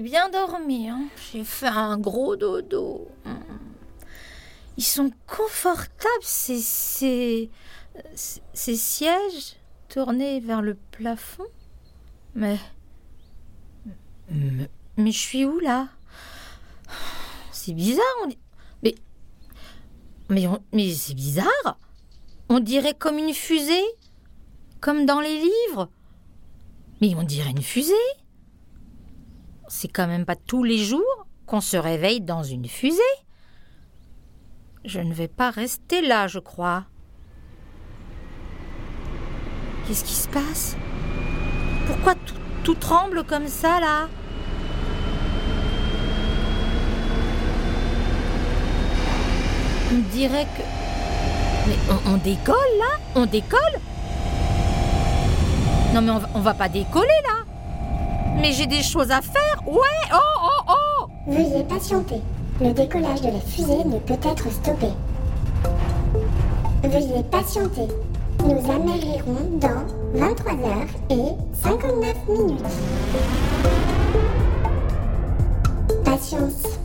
bien dormi. Hein. J'ai fait un gros dodo. Ils sont confortables, ces, ces, ces sièges tournés vers le plafond. Mais, mais, mais je suis où là? C'est bizarre. On... Mais, mais, mais c'est bizarre. On dirait comme une fusée, comme dans les livres. Mais on dirait une fusée. C'est quand même pas tous les jours qu'on se réveille dans une fusée. Je ne vais pas rester là, je crois. Qu'est-ce qui se passe? Pourquoi tout, tremble comme ça, là? On dirait que... Mais on, décolle, là? On décolle? Non, mais on va pas décoller, là Mais j'ai des choses à faire Ouais Oh, oh, oh Veuillez patienter. Le décollage de la fusée ne peut être stoppé. Veuillez patienter. Nous amérirons dans 23 heures et 59 minutes. Patience.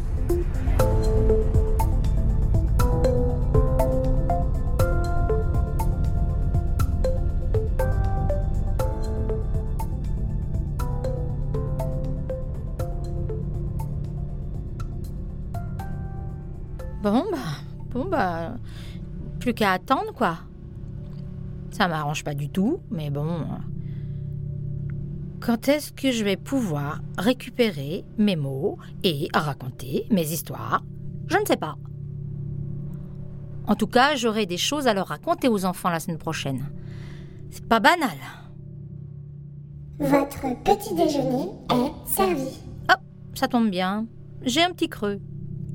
Bon, bah, bon, bah, plus qu'à attendre, quoi. Ça m'arrange pas du tout, mais bon. Quand est-ce que je vais pouvoir récupérer mes mots et raconter mes histoires? Je ne sais pas. En tout cas, j'aurai des choses à leur raconter aux enfants la semaine prochaine. C'est pas banal. Votre petit déjeuner est servi. Oh, ça tombe bien. J'ai un petit creux.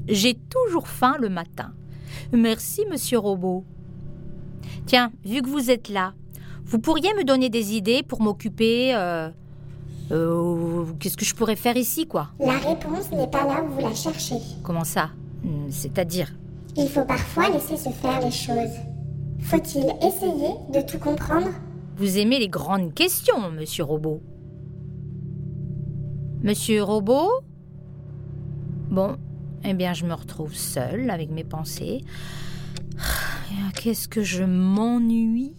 J'ai toujours faim le matin. Merci, monsieur Robot. Tiens, vu que vous êtes là, vous pourriez me donner des idées pour m'occuper euh, euh, Qu'est-ce que je pourrais faire ici, quoi? La réponse n'est pas là où vous la cherchez. Comment ça? Hmm, C'est-à-dire? Il faut parfois laisser se faire les choses. Faut-il essayer de tout comprendre? Vous aimez les grandes questions, monsieur Robot. Monsieur Robot? Bon, eh bien, je me retrouve seule avec mes pensées. Ah, Qu'est-ce que je m'ennuie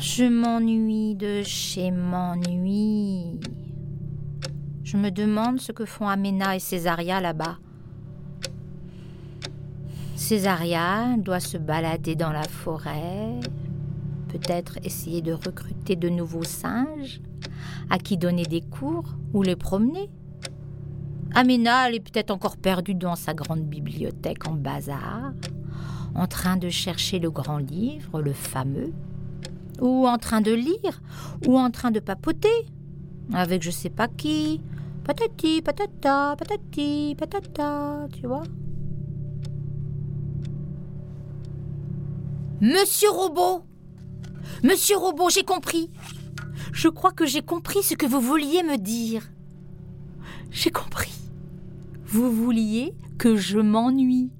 Je m'ennuie de chez m'ennuie. Je me demande ce que font Amena et Césaria là-bas. Césaria doit se balader dans la forêt, peut-être essayer de recruter de nouveaux singes, à qui donner des cours ou les promener. Amena, elle est peut-être encore perdue dans sa grande bibliothèque en bazar, en train de chercher le grand livre, le fameux, ou en train de lire, ou en train de papoter, avec je sais pas qui, patati, patata, patati, patata, tu vois. Monsieur Robot Monsieur Robot, j'ai compris. Je crois que j'ai compris ce que vous vouliez me dire. J'ai compris. Vous vouliez que je m'ennuie.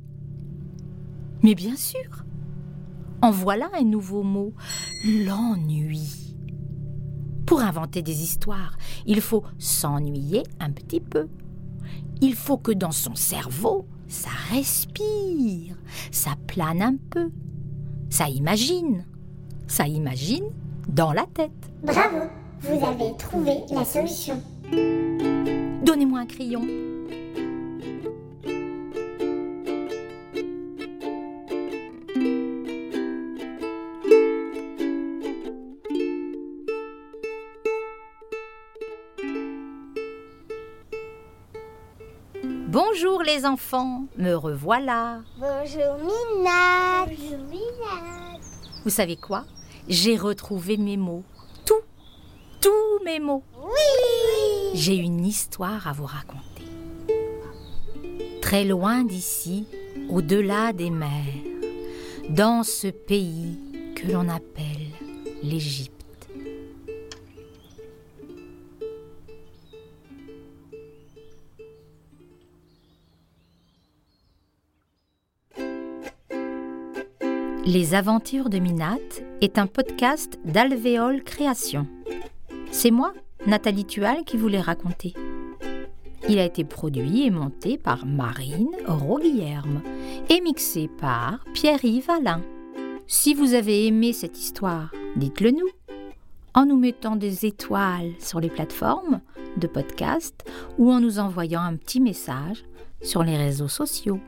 Mais bien sûr. En voilà un nouveau mot. L'ennui. Pour inventer des histoires, il faut s'ennuyer un petit peu. Il faut que dans son cerveau, ça respire, ça plane un peu. Ça imagine. Ça imagine dans la tête. Bravo, vous avez trouvé la solution. Donnez-moi un crayon. Bonjour les enfants, me revoilà. Bonjour Mina. Bonjour Mina. Vous savez quoi? J'ai retrouvé mes mots. Tout, tous mes mots. Oui. J'ai une histoire à vous raconter. Très loin d'ici, au-delà des mers, dans ce pays que l'on appelle l'Égypte. Les aventures de Minat est un podcast d'Alvéole Création. C'est moi, Nathalie Tual, qui vous l'ai raconté. Il a été produit et monté par Marine Roguillerme et mixé par Pierre-Yves Alain. Si vous avez aimé cette histoire, dites-le nous en nous mettant des étoiles sur les plateformes de podcast ou en nous envoyant un petit message sur les réseaux sociaux.